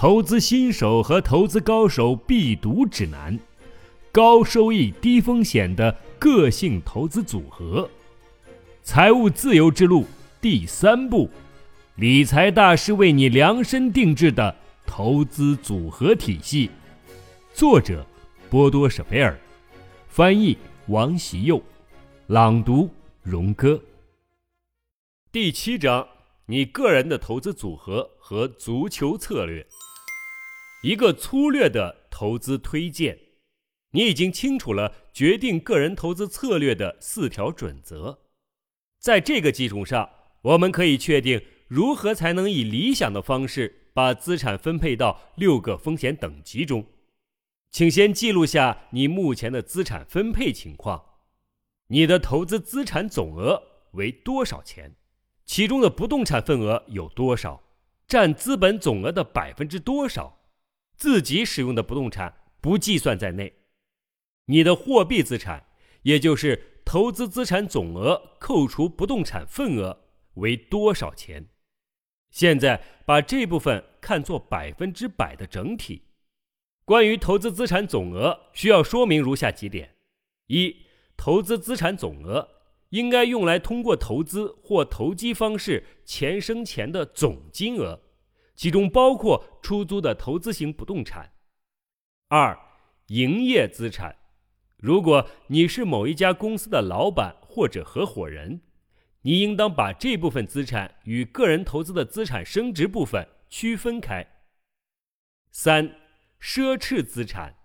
投资新手和投资高手必读指南，高收益低风险的个性投资组合，财务自由之路第三步，理财大师为你量身定制的投资组合体系。作者：波多舍贝尔，翻译：王习佑，朗读：荣哥。第七章：你个人的投资组合和足球策略。一个粗略的投资推荐，你已经清楚了决定个人投资策略的四条准则。在这个基础上，我们可以确定如何才能以理想的方式把资产分配到六个风险等级中。请先记录下你目前的资产分配情况：你的投资资产总额为多少钱？其中的不动产份额有多少？占资本总额的百分之多少？自己使用的不动产不计算在内，你的货币资产，也就是投资资产总额扣除不动产份额为多少钱？现在把这部分看作百分之百的整体。关于投资资产总额，需要说明如下几点：一、投资资产总额应该用来通过投资或投机方式钱生钱的总金额。其中包括出租的投资型不动产。二、营业资产，如果你是某一家公司的老板或者合伙人，你应当把这部分资产与个人投资的资产升值部分区分开。三、奢侈资产，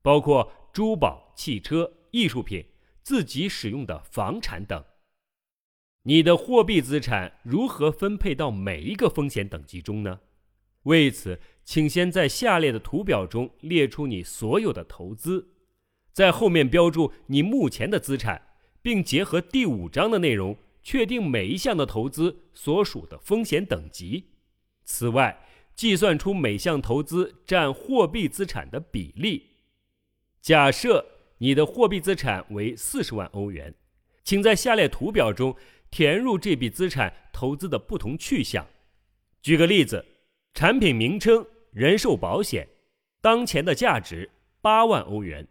包括珠宝、汽车、艺术品、自己使用的房产等。你的货币资产如何分配到每一个风险等级中呢？为此，请先在下列的图表中列出你所有的投资，在后面标注你目前的资产，并结合第五章的内容，确定每一项的投资所属的风险等级。此外，计算出每项投资占货币资产的比例。假设你的货币资产为四十万欧元，请在下列图表中填入这笔资产投资的不同去向。举个例子。产品名称：人寿保险，当前的价值八万欧元，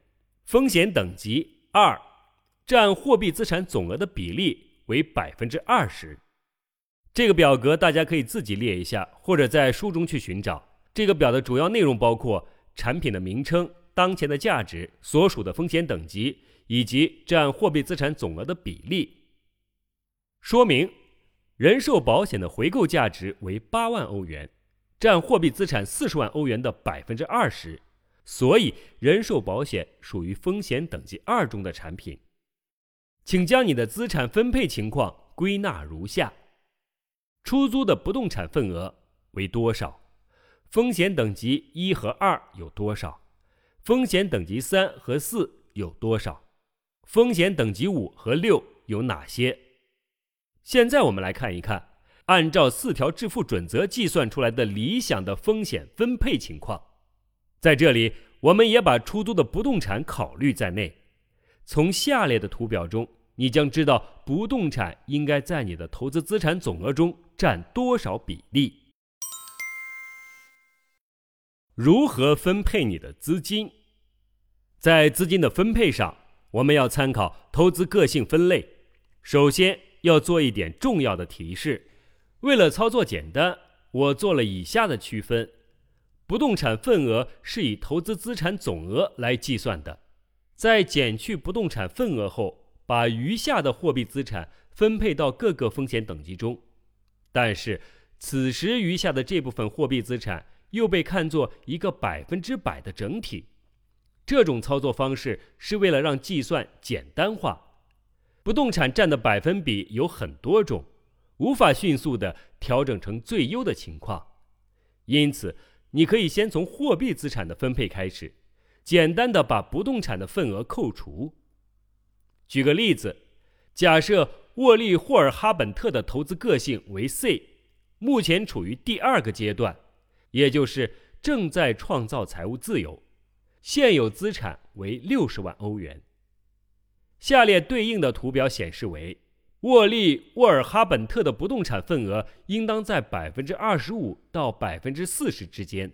风险等级二，占货币资产总额的比例为百分之二十。这个表格大家可以自己列一下，或者在书中去寻找。这个表的主要内容包括产品的名称、当前的价值、所属的风险等级以及占货币资产总额的比例。说明：人寿保险的回购价值为八万欧元。占货币资产四十万欧元的百分之二十，所以人寿保险属于风险等级二中的产品。请将你的资产分配情况归纳如下：出租的不动产份额为多少？风险等级一和二有多少？风险等级三和四有多少？风险等级五和六有哪些？现在我们来看一看。按照四条致富准则计算出来的理想的风险分配情况，在这里我们也把出租的不动产考虑在内。从下列的图表中，你将知道不动产应该在你的投资资产总额中占多少比例。如何分配你的资金？在资金的分配上，我们要参考投资个性分类。首先要做一点重要的提示。为了操作简单，我做了以下的区分：不动产份额是以投资资产总额来计算的，在减去不动产份额后，把余下的货币资产分配到各个风险等级中。但是，此时余下的这部分货币资产又被看作一个百分之百的整体。这种操作方式是为了让计算简单化。不动产占的百分比有很多种。无法迅速的调整成最优的情况，因此你可以先从货币资产的分配开始，简单的把不动产的份额扣除。举个例子，假设沃利·霍尔哈本特的投资个性为 C，目前处于第二个阶段，也就是正在创造财务自由，现有资产为六十万欧元。下列对应的图表显示为。沃利·沃尔哈本特的不动产份额应当在百分之二十五到百分之四十之间，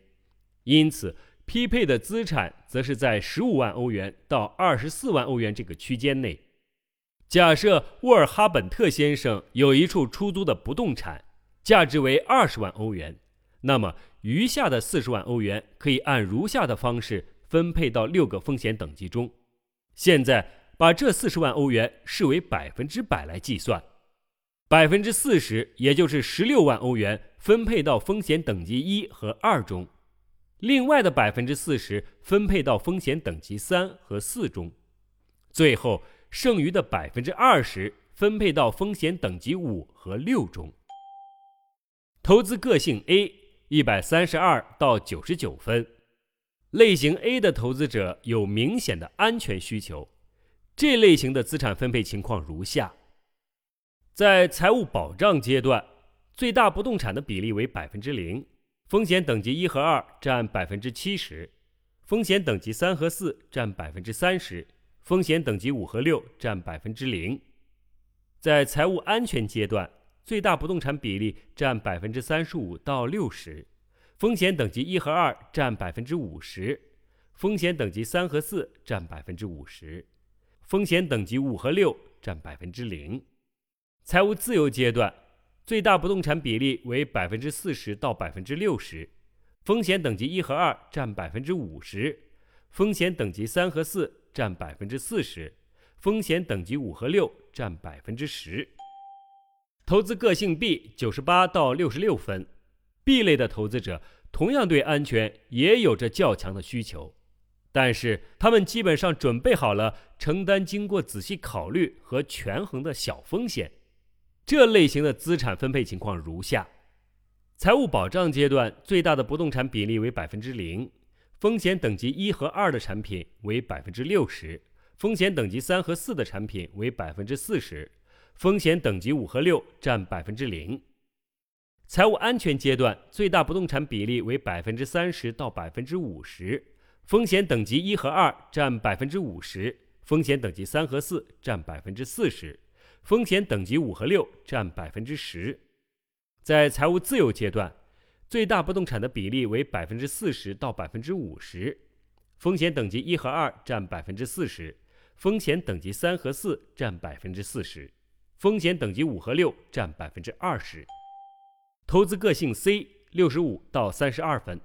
因此匹配的资产则是在十五万欧元到二十四万欧元这个区间内。假设沃尔哈本特先生有一处出租的不动产，价值为二十万欧元，那么余下的四十万欧元可以按如下的方式分配到六个风险等级中。现在把这四十万欧元视为百分之百来计算，百分之四十，也就是十六万欧元分配到风险等级一和二中，另外的百分之四十分配到风险等级三和四中，最后。剩余的百分之二十分配到风险等级五和六中。投资个性 A 一百三十二到九十九分，类型 A 的投资者有明显的安全需求。这类型的资产分配情况如下：在财务保障阶段，最大不动产的比例为百分之零，风险等级一和二占百分之七十，风险等级三和四占百分之三十。风险等级五和六占百分之零，在财务安全阶段，最大不动产比例占百分之三十五到六十，风险等级一和二占百分之五十，风险等级三和四占百分之五十，风险等级五和六占百分之零。财务自由阶段，最大不动产比例为百分之四十到百分之六十，风险等级一和二占百分之五十，风险等级三和四。占百分之四十，风险等级五和六占百分之十。投资个性 B 九十八到六十六分，B 类的投资者同样对安全也有着较强的需求，但是他们基本上准备好了承担经过仔细考虑和权衡的小风险。这类型的资产分配情况如下：财务保障阶段最大的不动产比例为百分之零。风险等级一和二的产品为百分之六十，风险等级三和四的产品为百分之四十，风险等级五和六占百分之零。财务安全阶段最大不动产比例为百分之三十到百分之五十，风险等级一和二占百分之五十，风险等级三和四占百分之四十，风险等级五和六占百分之十。在财务自由阶段。最大不动产的比例为百分之四十到百分之五十，风险等级一和二占百分之四十，风险等级三和四占百分之四十，风险等级五和六占百分之二十。投资个性 C 六十五到三十二分，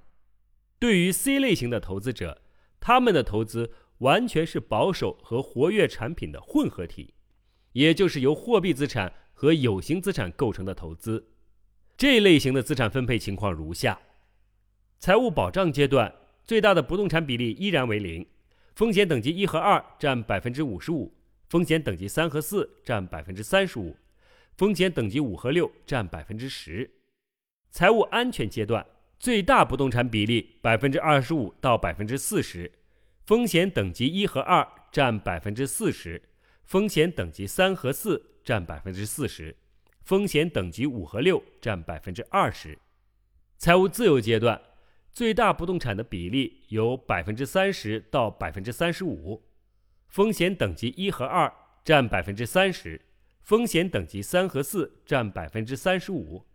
对于 C 类型的投资者，他们的投资完全是保守和活跃产品的混合体，也就是由货币资产和有形资产构成的投资。这类型的资产分配情况如下：财务保障阶段最大的不动产比例依然为零，风险等级一和二占百分之五十五，风险等级三和四占百分之三十五，风险等级五和六占百分之十。财务安全阶段最大不动产比例百分之二十五到百分之四十，风险等级一和二占百分之四十，风险等级三和四占百分之四十。风险等级五和六占百分之二十，财务自由阶段最大不动产的比例由百分之三十到百分之三十五，风险等级一和二占百分之三十，风险等级三和四占百分之三十五，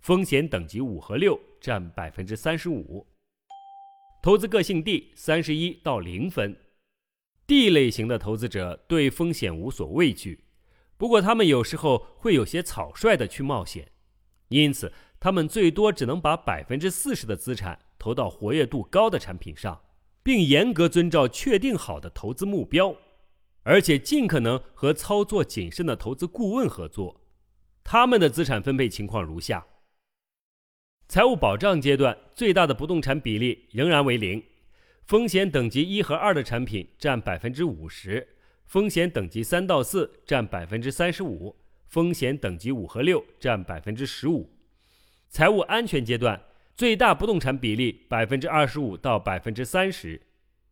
风险等级五和六占百分之三十五。投资个性 D 三十一到零分，D 类型的投资者对风险无所畏惧。不过，他们有时候会有些草率的去冒险，因此他们最多只能把百分之四十的资产投到活跃度高的产品上，并严格遵照确定好的投资目标，而且尽可能和操作谨慎的投资顾问合作。他们的资产分配情况如下：财务保障阶段最大的不动产比例仍然为零，风险等级一和二的产品占百分之五十。风险等级三到四占百分之三十五，风险等级五和六占百分之十五。财务安全阶段最大不动产比例百分之二十五到百分之三十，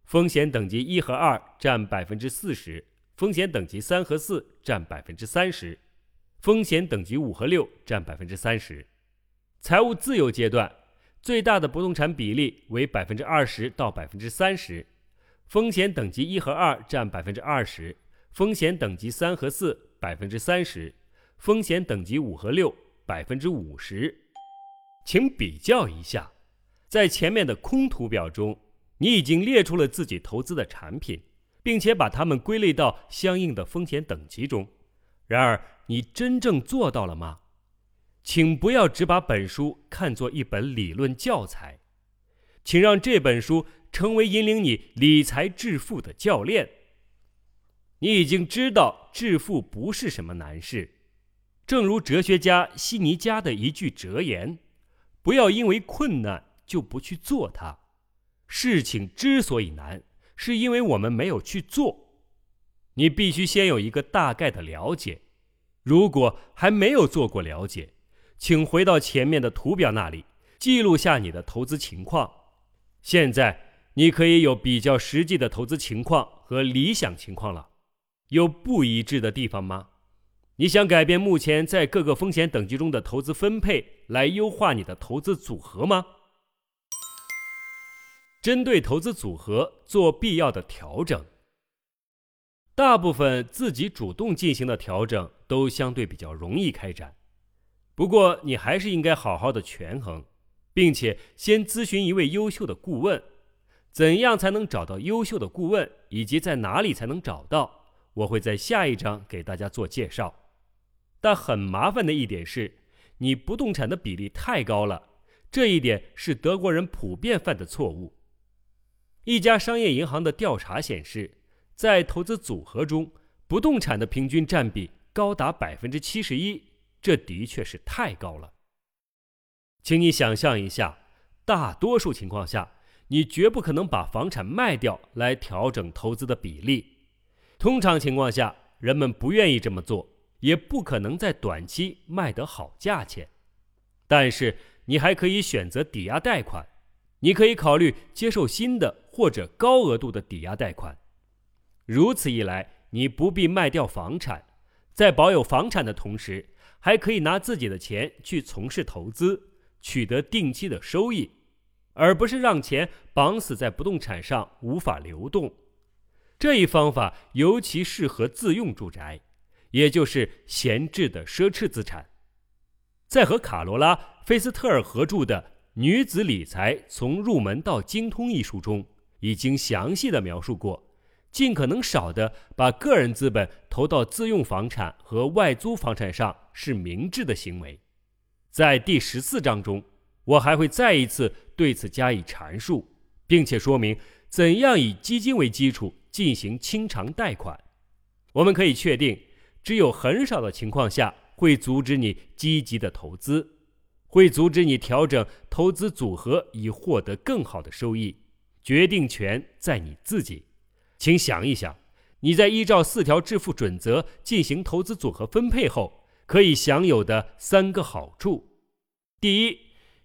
风险等级一和二占百分之四十，风险等级三和四占百分之三十，风险等级五和六占百分之三十。财务自由阶段最大的不动产比例为百分之二十到百分之三十。风险等级一和二占百分之二十，风险等级三和四百分之三十，风险等级五和六百分之五十。请比较一下，在前面的空图表中，你已经列出了自己投资的产品，并且把它们归类到相应的风险等级中。然而，你真正做到了吗？请不要只把本书看作一本理论教材，请让这本书成为引领你理财致富的教练。你已经知道致富不是什么难事，正如哲学家西尼加的一句哲言：“不要因为困难就不去做它。事情之所以难，是因为我们没有去做。你必须先有一个大概的了解。如果还没有做过了解，请回到前面的图表那里，记录下你的投资情况。现在你可以有比较实际的投资情况和理想情况了。”有不一致的地方吗？你想改变目前在各个风险等级中的投资分配，来优化你的投资组合吗？针对投资组合做必要的调整。大部分自己主动进行的调整都相对比较容易开展，不过你还是应该好好的权衡，并且先咨询一位优秀的顾问。怎样才能找到优秀的顾问，以及在哪里才能找到？我会在下一章给大家做介绍，但很麻烦的一点是，你不动产的比例太高了，这一点是德国人普遍犯的错误。一家商业银行的调查显示，在投资组合中，不动产的平均占比高达百分之七十一，这的确是太高了。请你想象一下，大多数情况下，你绝不可能把房产卖掉来调整投资的比例。通常情况下，人们不愿意这么做，也不可能在短期卖得好价钱。但是，你还可以选择抵押贷款，你可以考虑接受新的或者高额度的抵押贷款。如此一来，你不必卖掉房产，在保有房产的同时，还可以拿自己的钱去从事投资，取得定期的收益，而不是让钱绑死在不动产上无法流动。这一方法尤其适合自用住宅，也就是闲置的奢侈资产。在和卡罗拉·菲斯特尔合著的《女子理财从入门到精通》一书中，已经详细的描述过，尽可能少的把个人资本投到自用房产和外租房产上是明智的行为。在第十四章中，我还会再一次对此加以阐述，并且说明怎样以基金为基础。进行清偿贷款，我们可以确定，只有很少的情况下会阻止你积极的投资，会阻止你调整投资组合以获得更好的收益。决定权在你自己，请想一想，你在依照四条致富准则进行投资组合分配后，可以享有的三个好处：第一，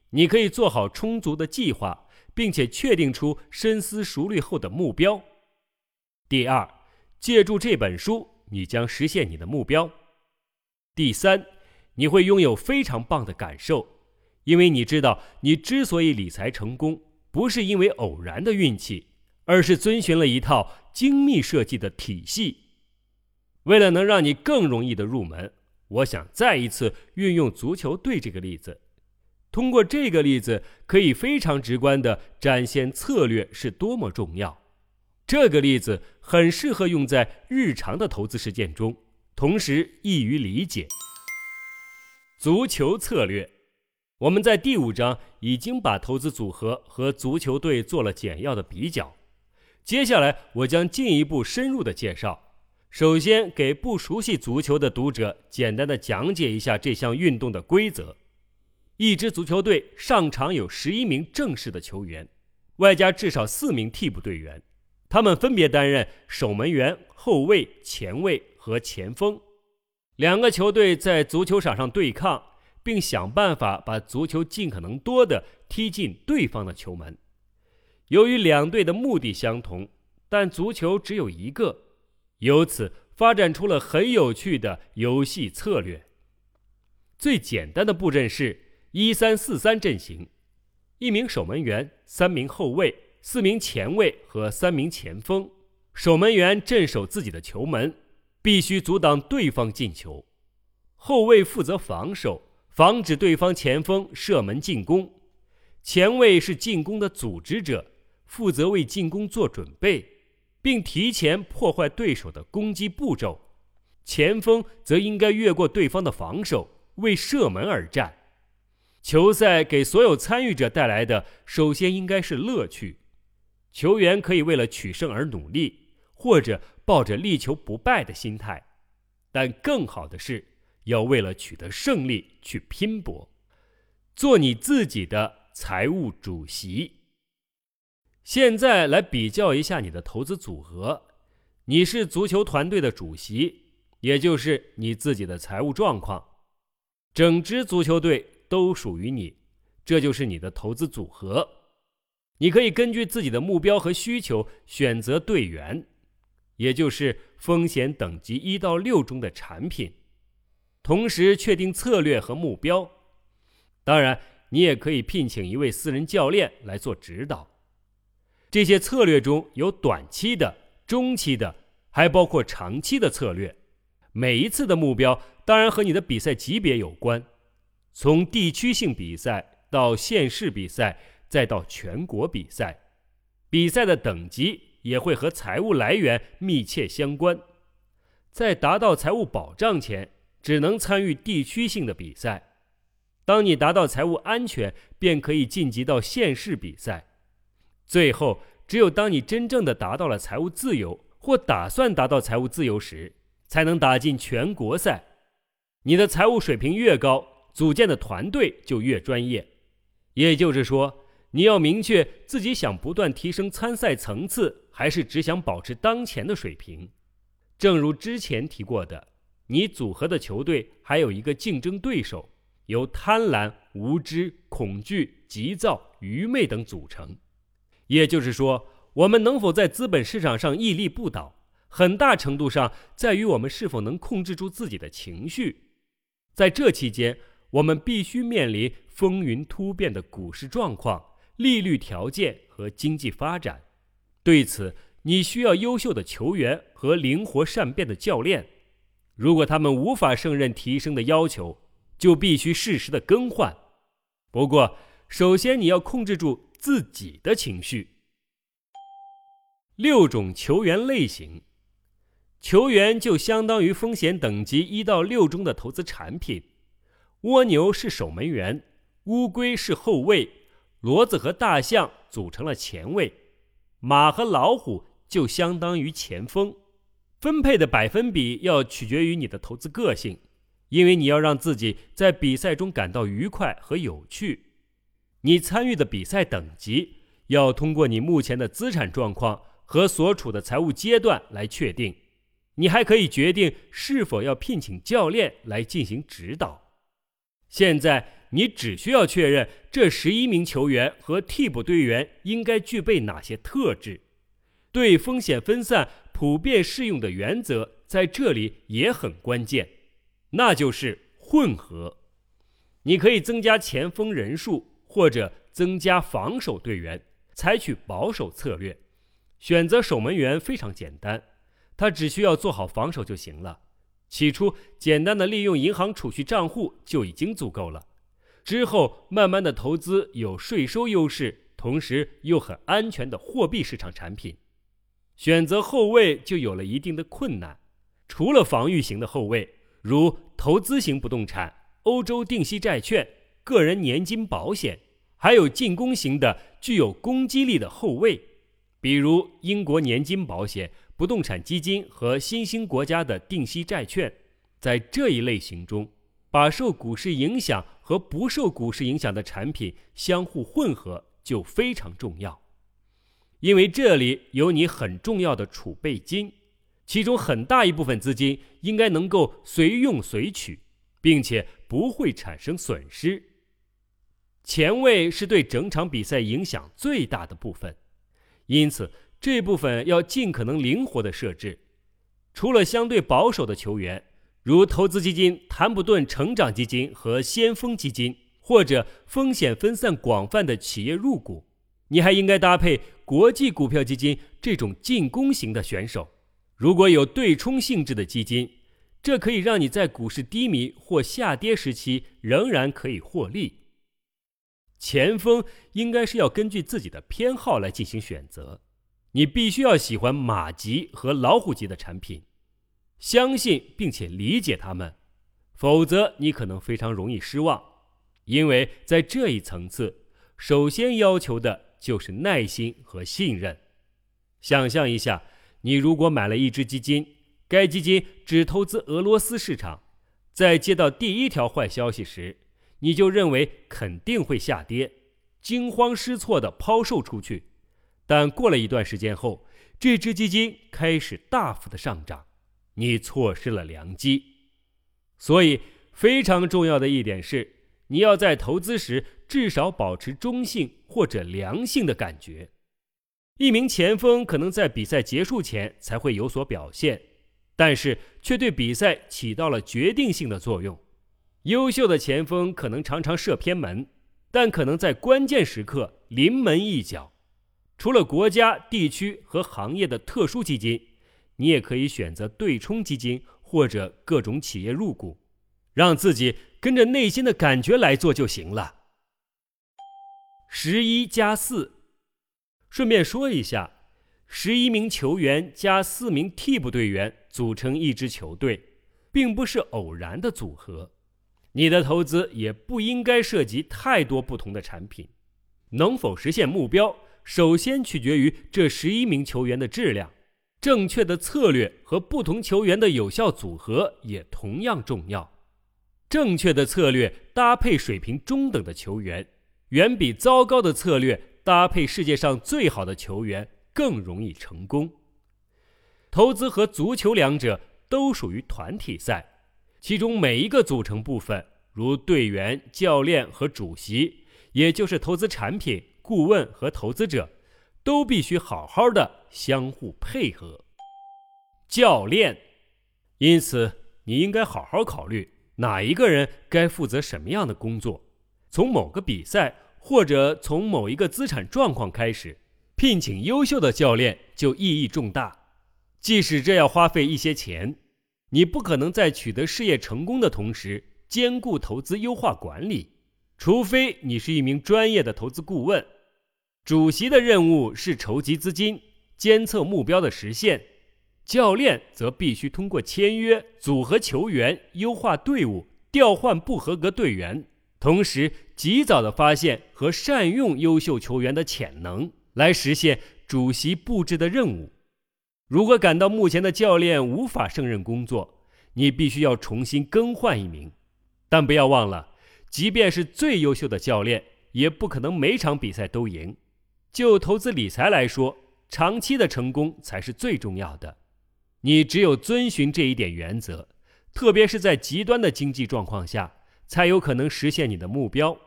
你可以做好充足的计划，并且确定出深思熟虑后的目标。第二，借助这本书，你将实现你的目标。第三，你会拥有非常棒的感受，因为你知道，你之所以理财成功，不是因为偶然的运气，而是遵循了一套精密设计的体系。为了能让你更容易的入门，我想再一次运用足球队这个例子。通过这个例子，可以非常直观的展现策略是多么重要。这个例子很适合用在日常的投资实践中，同时易于理解。足球策略，我们在第五章已经把投资组合和足球队做了简要的比较。接下来我将进一步深入的介绍。首先，给不熟悉足球的读者简单的讲解一下这项运动的规则：一支足球队上场有十一名正式的球员，外加至少四名替补队员。他们分别担任守门员、后卫、前卫和前锋。两个球队在足球场上对抗，并想办法把足球尽可能多的踢进对方的球门。由于两队的目的相同，但足球只有一个，由此发展出了很有趣的游戏策略。最简单的布阵是一三四三阵型，一名守门员，三名后卫。四名前卫和三名前锋，守门员镇守自己的球门，必须阻挡对方进球；后卫负责防守，防止对方前锋射门进攻；前卫是进攻的组织者，负责为进攻做准备，并提前破坏对手的攻击步骤；前锋则应该越过对方的防守，为射门而战。球赛给所有参与者带来的，首先应该是乐趣。球员可以为了取胜而努力，或者抱着力求不败的心态，但更好的是要为了取得胜利去拼搏。做你自己的财务主席。现在来比较一下你的投资组合：你是足球团队的主席，也就是你自己的财务状况，整支足球队。都属于你，这就是你的投资组合。你可以根据自己的目标和需求选择队员，也就是风险等级一到六中的产品，同时确定策略和目标。当然，你也可以聘请一位私人教练来做指导。这些策略中有短期的、中期的，还包括长期的策略。每一次的目标当然和你的比赛级别有关。从地区性比赛到县市比赛，再到全国比赛，比赛的等级也会和财务来源密切相关。在达到财务保障前，只能参与地区性的比赛。当你达到财务安全，便可以晋级到县市比赛。最后，只有当你真正的达到了财务自由，或打算达到财务自由时，才能打进全国赛。你的财务水平越高，组建的团队就越专业，也就是说，你要明确自己想不断提升参赛层次，还是只想保持当前的水平。正如之前提过的，你组合的球队还有一个竞争对手，由贪婪、无知、恐惧、急躁、愚昧等组成。也就是说，我们能否在资本市场上屹立不倒，很大程度上在于我们是否能控制住自己的情绪。在这期间。我们必须面临风云突变的股市状况、利率条件和经济发展。对此，你需要优秀的球员和灵活善变的教练。如果他们无法胜任提升的要求，就必须适时的更换。不过，首先你要控制住自己的情绪。六种球员类型，球员就相当于风险等级一到六中的投资产品。蜗牛是守门员，乌龟是后卫，骡子和大象组成了前卫，马和老虎就相当于前锋。分配的百分比要取决于你的投资个性，因为你要让自己在比赛中感到愉快和有趣。你参与的比赛等级要通过你目前的资产状况和所处的财务阶段来确定。你还可以决定是否要聘请教练来进行指导。现在你只需要确认这十一名球员和替补队员应该具备哪些特质。对风险分散普遍适用的原则在这里也很关键，那就是混合。你可以增加前锋人数，或者增加防守队员，采取保守策略。选择守门员非常简单，他只需要做好防守就行了。起初，简单的利用银行储蓄账户就已经足够了。之后，慢慢的投资有税收优势，同时又很安全的货币市场产品。选择后卫就有了一定的困难。除了防御型的后卫，如投资型不动产、欧洲定息债券、个人年金保险，还有进攻型的具有攻击力的后卫，比如英国年金保险。不动产基金和新兴国家的定息债券，在这一类型中，把受股市影响和不受股市影响的产品相互混合就非常重要，因为这里有你很重要的储备金，其中很大一部分资金应该能够随用随取，并且不会产生损失。前卫是对整场比赛影响最大的部分，因此。这部分要尽可能灵活的设置，除了相对保守的球员，如投资基金谭普顿成长基金和先锋基金，或者风险分散广泛的企业入股，你还应该搭配国际股票基金这种进攻型的选手。如果有对冲性质的基金，这可以让你在股市低迷或下跌时期仍然可以获利。前锋应该是要根据自己的偏好来进行选择。你必须要喜欢马级和老虎级的产品，相信并且理解他们，否则你可能非常容易失望。因为在这一层次，首先要求的就是耐心和信任。想象一下，你如果买了一只基金，该基金只投资俄罗斯市场，在接到第一条坏消息时，你就认为肯定会下跌，惊慌失措地抛售出去。但过了一段时间后，这只基金开始大幅的上涨，你错失了良机。所以，非常重要的一点是，你要在投资时至少保持中性或者良性的感觉。一名前锋可能在比赛结束前才会有所表现，但是却对比赛起到了决定性的作用。优秀的前锋可能常常射偏门，但可能在关键时刻临门一脚。除了国家、地区和行业的特殊基金，你也可以选择对冲基金或者各种企业入股，让自己跟着内心的感觉来做就行了。十一加四，顺便说一下，十一名球员加四名替补队员组成一支球队，并不是偶然的组合。你的投资也不应该涉及太多不同的产品，能否实现目标？首先取决于这十一名球员的质量，正确的策略和不同球员的有效组合也同样重要。正确的策略搭配水平中等的球员，远比糟糕的策略搭配世界上最好的球员更容易成功。投资和足球两者都属于团体赛，其中每一个组成部分，如队员、教练和主席，也就是投资产品。顾问和投资者都必须好好的相互配合。教练，因此你应该好好考虑哪一个人该负责什么样的工作。从某个比赛或者从某一个资产状况开始，聘请优秀的教练就意义重大。即使这要花费一些钱，你不可能在取得事业成功的同时兼顾投资优化管理，除非你是一名专业的投资顾问。主席的任务是筹集资金、监测目标的实现，教练则必须通过签约、组合球员、优化队伍、调换不合格队员，同时及早的发现和善用优秀球员的潜能，来实现主席布置的任务。如果感到目前的教练无法胜任工作，你必须要重新更换一名。但不要忘了，即便是最优秀的教练，也不可能每场比赛都赢。就投资理财来说，长期的成功才是最重要的。你只有遵循这一点原则，特别是在极端的经济状况下，才有可能实现你的目标。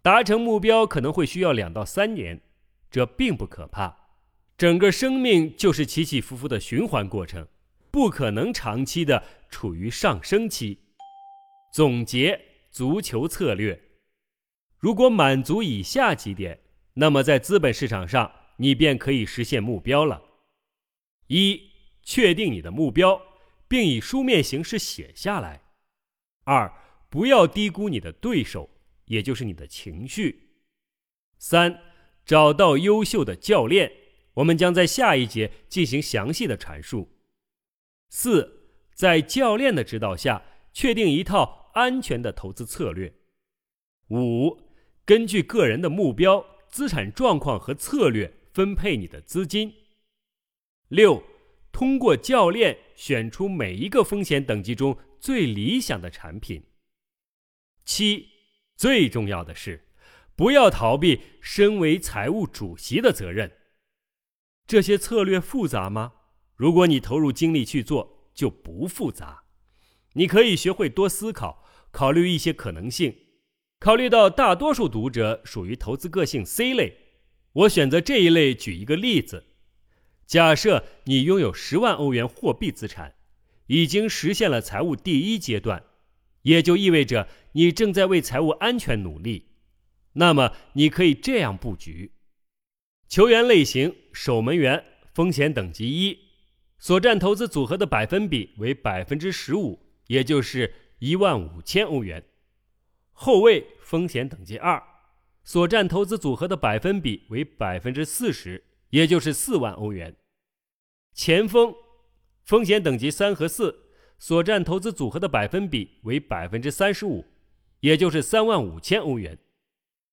达成目标可能会需要两到三年，这并不可怕。整个生命就是起起伏伏的循环过程，不可能长期的处于上升期。总结足球策略：如果满足以下几点。那么，在资本市场上，你便可以实现目标了。一、确定你的目标，并以书面形式写下来。二、不要低估你的对手，也就是你的情绪。三、找到优秀的教练，我们将在下一节进行详细的阐述。四、在教练的指导下，确定一套安全的投资策略。五、根据个人的目标。资产状况和策略分配你的资金。六，通过教练选出每一个风险等级中最理想的产品。七，最重要的是，不要逃避身为财务主席的责任。这些策略复杂吗？如果你投入精力去做，就不复杂。你可以学会多思考，考虑一些可能性。考虑到大多数读者属于投资个性 C 类，我选择这一类举一个例子：假设你拥有十万欧元货币资产，已经实现了财务第一阶段，也就意味着你正在为财务安全努力。那么你可以这样布局：球员类型守门员，风险等级一，所占投资组合的百分比为百分之十五，也就是一万五千欧元。后卫风险等级二，所占投资组合的百分比为百分之四十，也就是四万欧元。前锋风险等级三和四所占投资组合的百分比为百分之三十五，也就是三万五千欧元。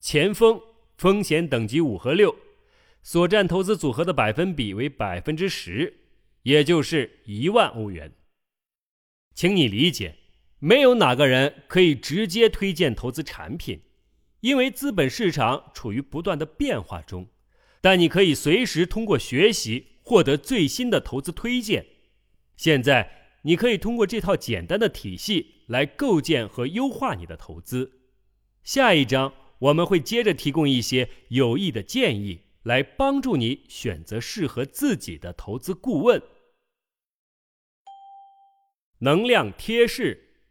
前锋风险等级五和六所占投资组合的百分比为百分之十，也就是一万欧元。请你理解，没有哪个人可以直接推荐投资产品。因为资本市场处于不断的变化中，但你可以随时通过学习获得最新的投资推荐。现在，你可以通过这套简单的体系来构建和优化你的投资。下一章我们会接着提供一些有益的建议，来帮助你选择适合自己的投资顾问。能量贴士，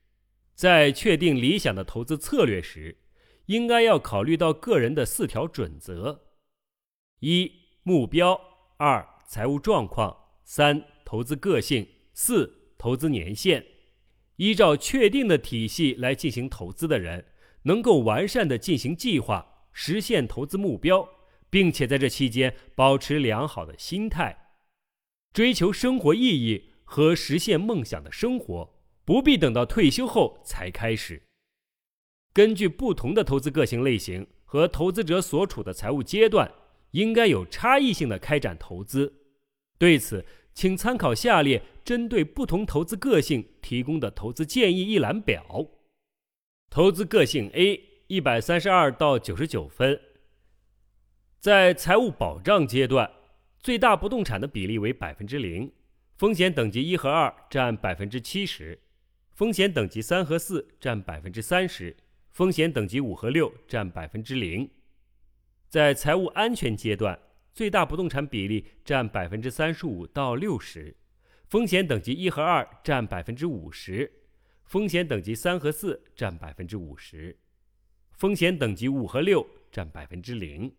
在确定理想的投资策略时。应该要考虑到个人的四条准则：一、目标；二、财务状况；三、投资个性；四、投资年限。依照确定的体系来进行投资的人，能够完善的进行计划，实现投资目标，并且在这期间保持良好的心态，追求生活意义和实现梦想的生活，不必等到退休后才开始。根据不同的投资个性类型和投资者所处的财务阶段，应该有差异性的开展投资。对此，请参考下列针对不同投资个性提供的投资建议一览表：投资个性 A，一百三十二到九十九分，在财务保障阶段，最大不动产的比例为百分之零，风险等级一和二占百分之七十，风险等级三和四占百分之三十。风险等级五和六占百分之零，在财务安全阶段，最大不动产比例占百分之三十五到六十，风险等级一和二占百分之五十，风险等级三和四占百分之五十，风险等级五和六占百分之零。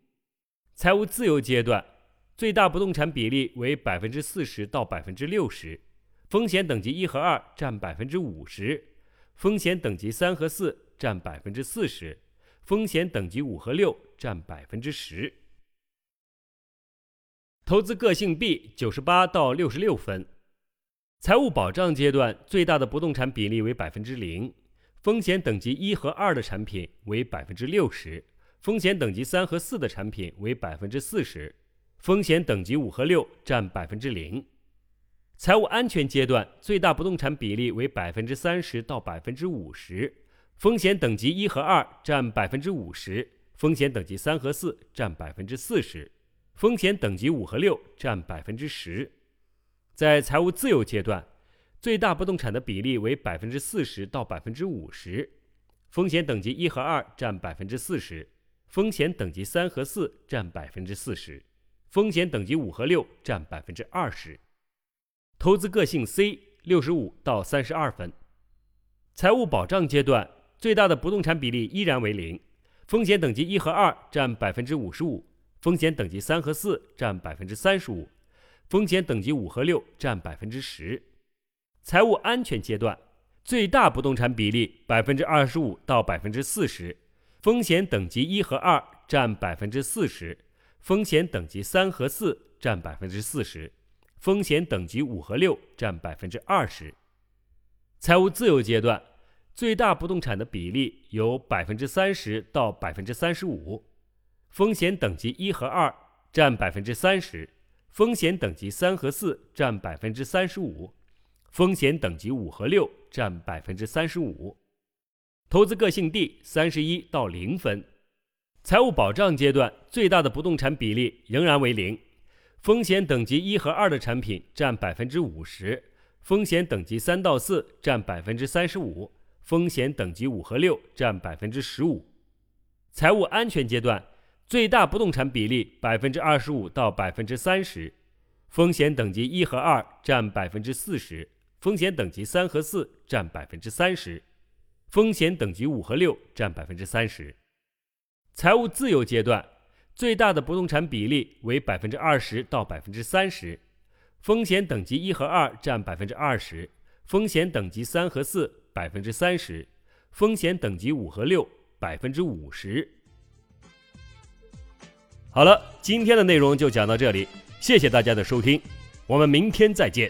财务自由阶段，最大不动产比例为百分之四十到百分之六十，风险等级一和二占百分之五十，风险等级三和四。占百分之四十，风险等级五和六占百分之十。投资个性 B 九十八到六十六分，财务保障阶段最大的不动产比例为百分之零，风险等级一和二的产品为百分之六十，风险等级三和四的产品为百分之四十，风险等级五和六占百分之零。财务安全阶段最大不动产比例为百分之三十到百分之五十。风险等级一和二占百分之五十，风险等级三和四占百分之四十，风险等级五和六占百分之十。在财务自由阶段，最大不动产的比例为百分之四十到百分之五十，风险等级一和二占百分之四十，风险等级三和四占百分之四十，风险等级五和六占百分之二十。投资个性 C 六十五到三十二分，财务保障阶段。最大的不动产比例依然为零，风险等级一和二占百分之五十五，风险等级三和四占百分之三十五，风险等级五和六占百分之十。财务安全阶段，最大不动产比例百分之二十五到百分之四十，风险等级一和二占百分之四十，风险等级三和四占百分之四十，风险等级五和六占百分之二十。财务自由阶段。最大不动产的比例由百分之三十到百分之三十五，风险等级一和二占百分之三十，风险等级三和四占百分之三十五，风险等级五和六占百分之三十五。投资个性 D 三十一到零分，财务保障阶段最大的不动产比例仍然为零，风险等级一和二的产品占百分之五十，风险等级三到四占百分之三十五。风险等级五和六占百分之十五，财务安全阶段最大不动产比例百分之二十五到百分之三十，风险等级一和二占百分之四十，风险等级三和四占百分之三十，风险等级五和六占百分之三十。财务自由阶段最大的不动产比例为百分之二十到百分之三十，风险等级一和二占百分之二十，风险等级三和四。百分之三十，风险等级五和六百分之五十。好了，今天的内容就讲到这里，谢谢大家的收听，我们明天再见。